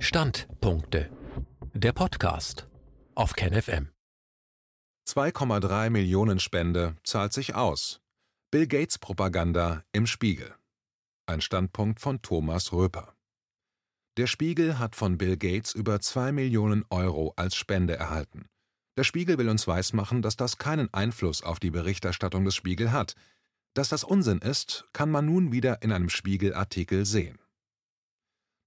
Standpunkte. Der Podcast auf KenFM. 2,3 Millionen Spende zahlt sich aus. Bill Gates Propaganda im Spiegel. Ein Standpunkt von Thomas Röper. Der Spiegel hat von Bill Gates über 2 Millionen Euro als Spende erhalten. Der Spiegel will uns weismachen, dass das keinen Einfluss auf die Berichterstattung des Spiegel hat. Dass das Unsinn ist, kann man nun wieder in einem Spiegel-Artikel sehen.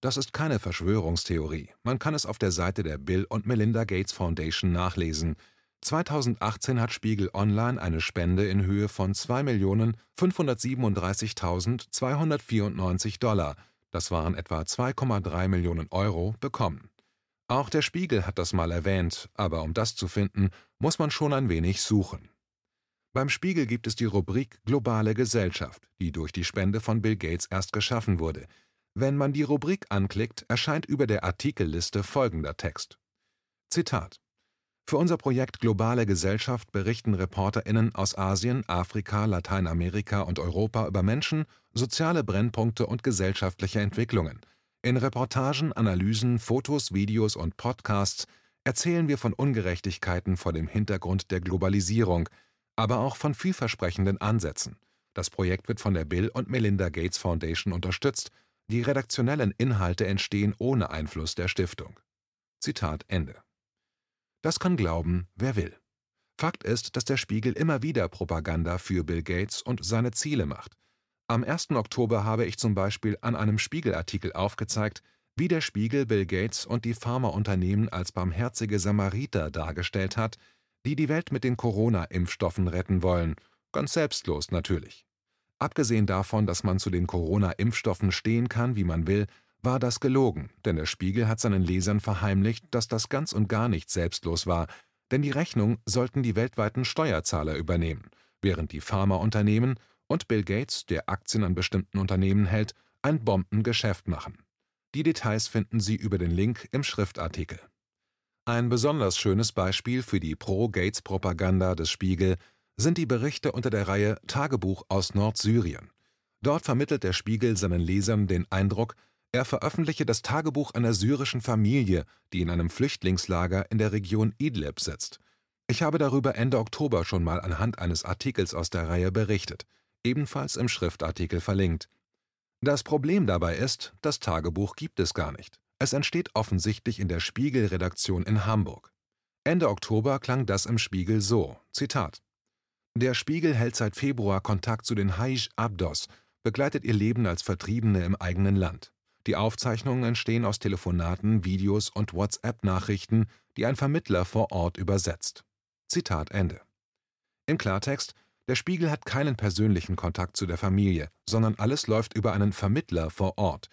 Das ist keine Verschwörungstheorie. Man kann es auf der Seite der Bill und Melinda Gates Foundation nachlesen. 2018 hat Spiegel Online eine Spende in Höhe von 2.537.294 Dollar, das waren etwa 2,3 Millionen Euro, bekommen. Auch der Spiegel hat das mal erwähnt, aber um das zu finden, muss man schon ein wenig suchen. Beim Spiegel gibt es die Rubrik Globale Gesellschaft, die durch die Spende von Bill Gates erst geschaffen wurde. Wenn man die Rubrik anklickt, erscheint über der Artikelliste folgender Text. Zitat Für unser Projekt Globale Gesellschaft berichten ReporterInnen aus Asien, Afrika, Lateinamerika und Europa über Menschen, soziale Brennpunkte und gesellschaftliche Entwicklungen. In Reportagen, Analysen, Fotos, Videos und Podcasts erzählen wir von Ungerechtigkeiten vor dem Hintergrund der Globalisierung, aber auch von vielversprechenden Ansätzen. Das Projekt wird von der Bill und Melinda Gates Foundation unterstützt die redaktionellen Inhalte entstehen ohne Einfluss der Stiftung. Zitat Ende. Das kann glauben, wer will. Fakt ist, dass der Spiegel immer wieder Propaganda für Bill Gates und seine Ziele macht. Am 1. Oktober habe ich zum Beispiel an einem Spiegelartikel aufgezeigt, wie der Spiegel Bill Gates und die Pharmaunternehmen als barmherzige Samariter dargestellt hat, die die Welt mit den Corona-Impfstoffen retten wollen, ganz selbstlos natürlich. Abgesehen davon, dass man zu den Corona-Impfstoffen stehen kann, wie man will, war das gelogen, denn der Spiegel hat seinen Lesern verheimlicht, dass das ganz und gar nicht selbstlos war, denn die Rechnung sollten die weltweiten Steuerzahler übernehmen, während die Pharmaunternehmen und Bill Gates, der Aktien an bestimmten Unternehmen hält, ein Bombengeschäft machen. Die Details finden Sie über den Link im Schriftartikel. Ein besonders schönes Beispiel für die Pro-Gates-Propaganda des Spiegel sind die Berichte unter der Reihe Tagebuch aus Nordsyrien. Dort vermittelt der Spiegel seinen Lesern den Eindruck, er veröffentliche das Tagebuch einer syrischen Familie, die in einem Flüchtlingslager in der Region Idlib sitzt. Ich habe darüber Ende Oktober schon mal anhand eines Artikels aus der Reihe berichtet, ebenfalls im Schriftartikel verlinkt. Das Problem dabei ist, das Tagebuch gibt es gar nicht. Es entsteht offensichtlich in der Spiegel-Redaktion in Hamburg. Ende Oktober klang das im Spiegel so: Zitat der Spiegel hält seit Februar Kontakt zu den Hajj Abdos, begleitet ihr Leben als Vertriebene im eigenen Land. Die Aufzeichnungen entstehen aus Telefonaten, Videos und WhatsApp-Nachrichten, die ein Vermittler vor Ort übersetzt. Zitat Ende. Im Klartext, der Spiegel hat keinen persönlichen Kontakt zu der Familie, sondern alles läuft über einen Vermittler vor Ort.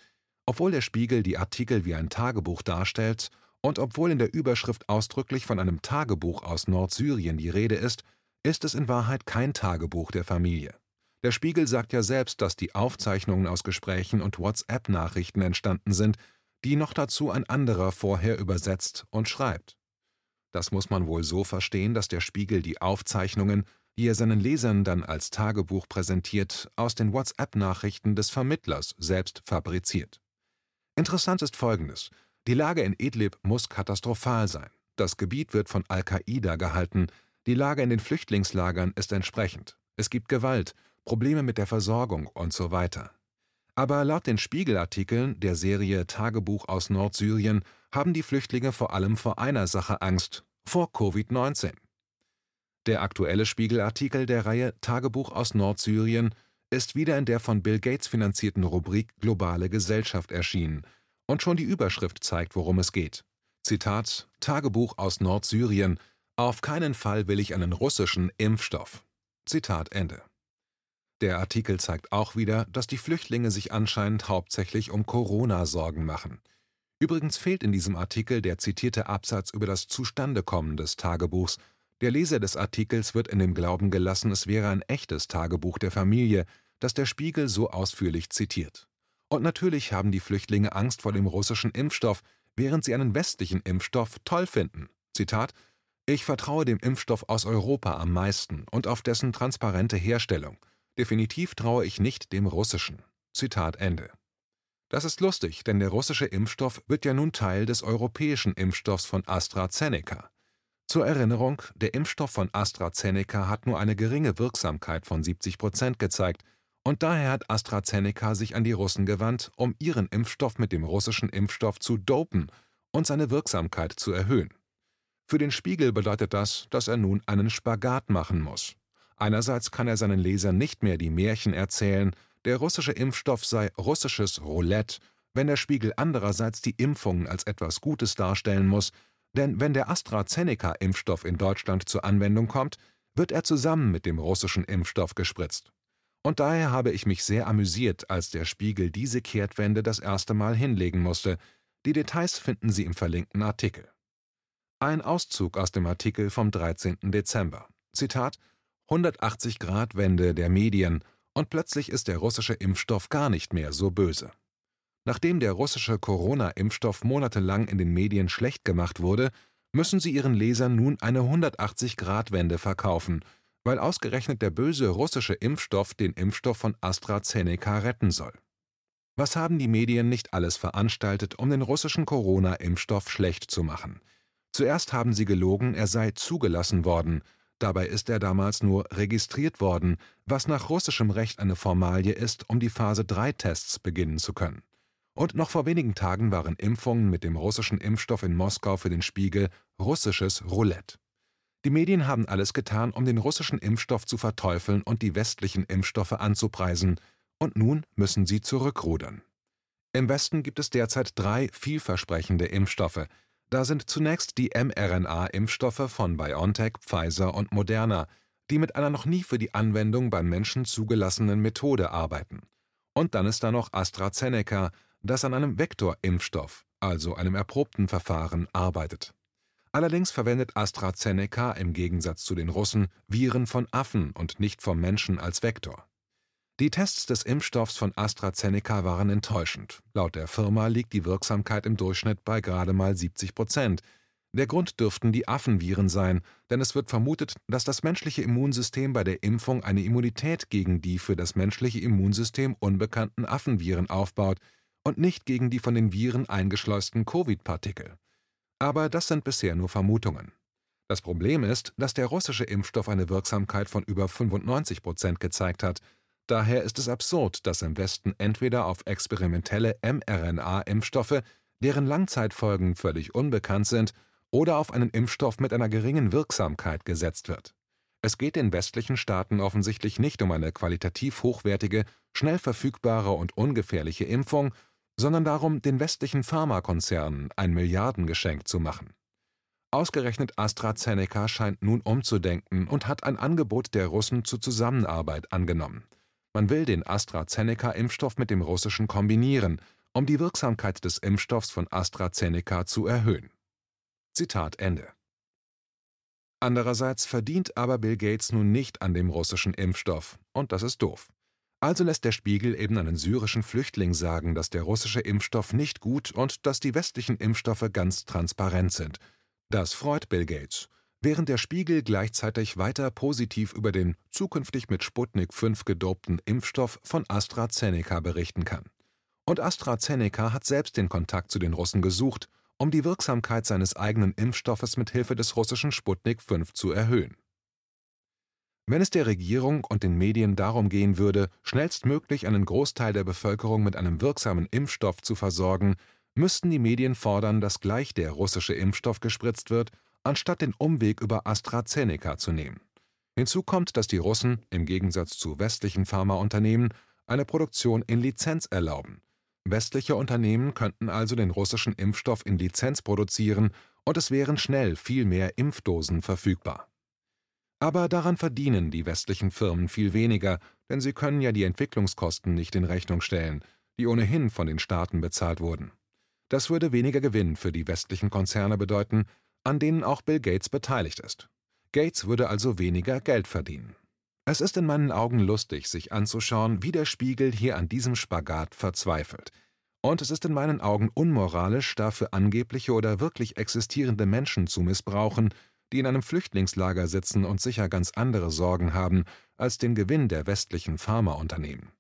Obwohl der Spiegel die Artikel wie ein Tagebuch darstellt und obwohl in der Überschrift ausdrücklich von einem Tagebuch aus Nordsyrien die Rede ist, ist es in Wahrheit kein Tagebuch der Familie. Der Spiegel sagt ja selbst, dass die Aufzeichnungen aus Gesprächen und WhatsApp-Nachrichten entstanden sind, die noch dazu ein anderer vorher übersetzt und schreibt. Das muss man wohl so verstehen, dass der Spiegel die Aufzeichnungen, die er seinen Lesern dann als Tagebuch präsentiert, aus den WhatsApp-Nachrichten des Vermittlers selbst fabriziert. Interessant ist Folgendes. Die Lage in Idlib muss katastrophal sein. Das Gebiet wird von Al-Qaida gehalten, die Lage in den Flüchtlingslagern ist entsprechend. Es gibt Gewalt, Probleme mit der Versorgung und so weiter. Aber laut den Spiegelartikeln der Serie Tagebuch aus Nordsyrien haben die Flüchtlinge vor allem vor einer Sache Angst, vor Covid-19. Der aktuelle Spiegelartikel der Reihe Tagebuch aus Nordsyrien ist wieder in der von Bill Gates finanzierten Rubrik Globale Gesellschaft erschienen, und schon die Überschrift zeigt, worum es geht. Zitat Tagebuch aus Nordsyrien auf keinen Fall will ich einen russischen Impfstoff. Zitat Ende. Der Artikel zeigt auch wieder, dass die Flüchtlinge sich anscheinend hauptsächlich um Corona Sorgen machen. Übrigens fehlt in diesem Artikel der zitierte Absatz über das Zustandekommen des Tagebuchs. Der Leser des Artikels wird in dem Glauben gelassen, es wäre ein echtes Tagebuch der Familie, das der Spiegel so ausführlich zitiert. Und natürlich haben die Flüchtlinge Angst vor dem russischen Impfstoff, während sie einen westlichen Impfstoff toll finden. Zitat ich vertraue dem Impfstoff aus Europa am meisten und auf dessen transparente Herstellung. Definitiv traue ich nicht dem russischen. Zitat Ende. Das ist lustig, denn der russische Impfstoff wird ja nun Teil des europäischen Impfstoffs von AstraZeneca. Zur Erinnerung, der Impfstoff von AstraZeneca hat nur eine geringe Wirksamkeit von 70 Prozent gezeigt, und daher hat AstraZeneca sich an die Russen gewandt, um ihren Impfstoff mit dem russischen Impfstoff zu dopen und seine Wirksamkeit zu erhöhen. Für den Spiegel bedeutet das, dass er nun einen Spagat machen muss. Einerseits kann er seinen Lesern nicht mehr die Märchen erzählen, der russische Impfstoff sei russisches Roulette, wenn der Spiegel andererseits die Impfungen als etwas Gutes darstellen muss, denn wenn der AstraZeneca-Impfstoff in Deutschland zur Anwendung kommt, wird er zusammen mit dem russischen Impfstoff gespritzt. Und daher habe ich mich sehr amüsiert, als der Spiegel diese Kehrtwende das erste Mal hinlegen musste. Die Details finden Sie im verlinkten Artikel. Ein Auszug aus dem Artikel vom 13. Dezember. Zitat 180 Grad Wende der Medien und plötzlich ist der russische Impfstoff gar nicht mehr so böse. Nachdem der russische Corona-Impfstoff monatelang in den Medien schlecht gemacht wurde, müssen sie ihren Lesern nun eine 180-Grad-Wende verkaufen, weil ausgerechnet der böse russische Impfstoff den Impfstoff von AstraZeneca retten soll. Was haben die Medien nicht alles veranstaltet, um den russischen Corona-Impfstoff schlecht zu machen? Zuerst haben sie gelogen, er sei zugelassen worden, dabei ist er damals nur registriert worden, was nach russischem Recht eine Formalie ist, um die Phase-3-Tests beginnen zu können. Und noch vor wenigen Tagen waren Impfungen mit dem russischen Impfstoff in Moskau für den Spiegel russisches Roulette. Die Medien haben alles getan, um den russischen Impfstoff zu verteufeln und die westlichen Impfstoffe anzupreisen, und nun müssen sie zurückrudern. Im Westen gibt es derzeit drei vielversprechende Impfstoffe. Da sind zunächst die mRNA-Impfstoffe von BioNTech, Pfizer und Moderna, die mit einer noch nie für die Anwendung beim Menschen zugelassenen Methode arbeiten. Und dann ist da noch AstraZeneca, das an einem Vektorimpfstoff, also einem erprobten Verfahren, arbeitet. Allerdings verwendet AstraZeneca im Gegensatz zu den Russen Viren von Affen und nicht vom Menschen als Vektor. Die Tests des Impfstoffs von AstraZeneca waren enttäuschend. Laut der Firma liegt die Wirksamkeit im Durchschnitt bei gerade mal 70 Prozent. Der Grund dürften die Affenviren sein, denn es wird vermutet, dass das menschliche Immunsystem bei der Impfung eine Immunität gegen die für das menschliche Immunsystem unbekannten Affenviren aufbaut und nicht gegen die von den Viren eingeschleusten Covid-Partikel. Aber das sind bisher nur Vermutungen. Das Problem ist, dass der russische Impfstoff eine Wirksamkeit von über 95 Prozent gezeigt hat. Daher ist es absurd, dass im Westen entweder auf experimentelle mRNA-Impfstoffe, deren Langzeitfolgen völlig unbekannt sind, oder auf einen Impfstoff mit einer geringen Wirksamkeit gesetzt wird. Es geht den westlichen Staaten offensichtlich nicht um eine qualitativ hochwertige, schnell verfügbare und ungefährliche Impfung, sondern darum, den westlichen Pharmakonzernen ein Milliardengeschenk zu machen. Ausgerechnet AstraZeneca scheint nun umzudenken und hat ein Angebot der Russen zur Zusammenarbeit angenommen. Man will den AstraZeneca-Impfstoff mit dem russischen kombinieren, um die Wirksamkeit des Impfstoffs von AstraZeneca zu erhöhen. Zitat Ende. Andererseits verdient aber Bill Gates nun nicht an dem russischen Impfstoff, und das ist doof. Also lässt der Spiegel eben einen syrischen Flüchtling sagen, dass der russische Impfstoff nicht gut und dass die westlichen Impfstoffe ganz transparent sind. Das freut Bill Gates, während der Spiegel gleichzeitig weiter positiv über den zukünftig mit Sputnik 5 gedopten Impfstoff von AstraZeneca berichten kann. Und AstraZeneca hat selbst den Kontakt zu den Russen gesucht, um die Wirksamkeit seines eigenen Impfstoffes mit Hilfe des russischen Sputnik 5 zu erhöhen. Wenn es der Regierung und den Medien darum gehen würde, schnellstmöglich einen Großteil der Bevölkerung mit einem wirksamen Impfstoff zu versorgen, müssten die Medien fordern, dass gleich der russische Impfstoff gespritzt wird, anstatt den Umweg über AstraZeneca zu nehmen. Hinzu kommt, dass die Russen, im Gegensatz zu westlichen Pharmaunternehmen, eine Produktion in Lizenz erlauben. Westliche Unternehmen könnten also den russischen Impfstoff in Lizenz produzieren und es wären schnell viel mehr Impfdosen verfügbar. Aber daran verdienen die westlichen Firmen viel weniger, denn sie können ja die Entwicklungskosten nicht in Rechnung stellen, die ohnehin von den Staaten bezahlt wurden. Das würde weniger Gewinn für die westlichen Konzerne bedeuten, an denen auch Bill Gates beteiligt ist. Gates würde also weniger Geld verdienen. Es ist in meinen Augen lustig, sich anzuschauen, wie der Spiegel hier an diesem Spagat verzweifelt. Und es ist in meinen Augen unmoralisch, dafür angebliche oder wirklich existierende Menschen zu missbrauchen, die in einem Flüchtlingslager sitzen und sicher ganz andere Sorgen haben als den Gewinn der westlichen Pharmaunternehmen.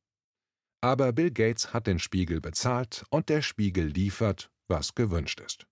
Aber Bill Gates hat den Spiegel bezahlt und der Spiegel liefert, was gewünscht ist.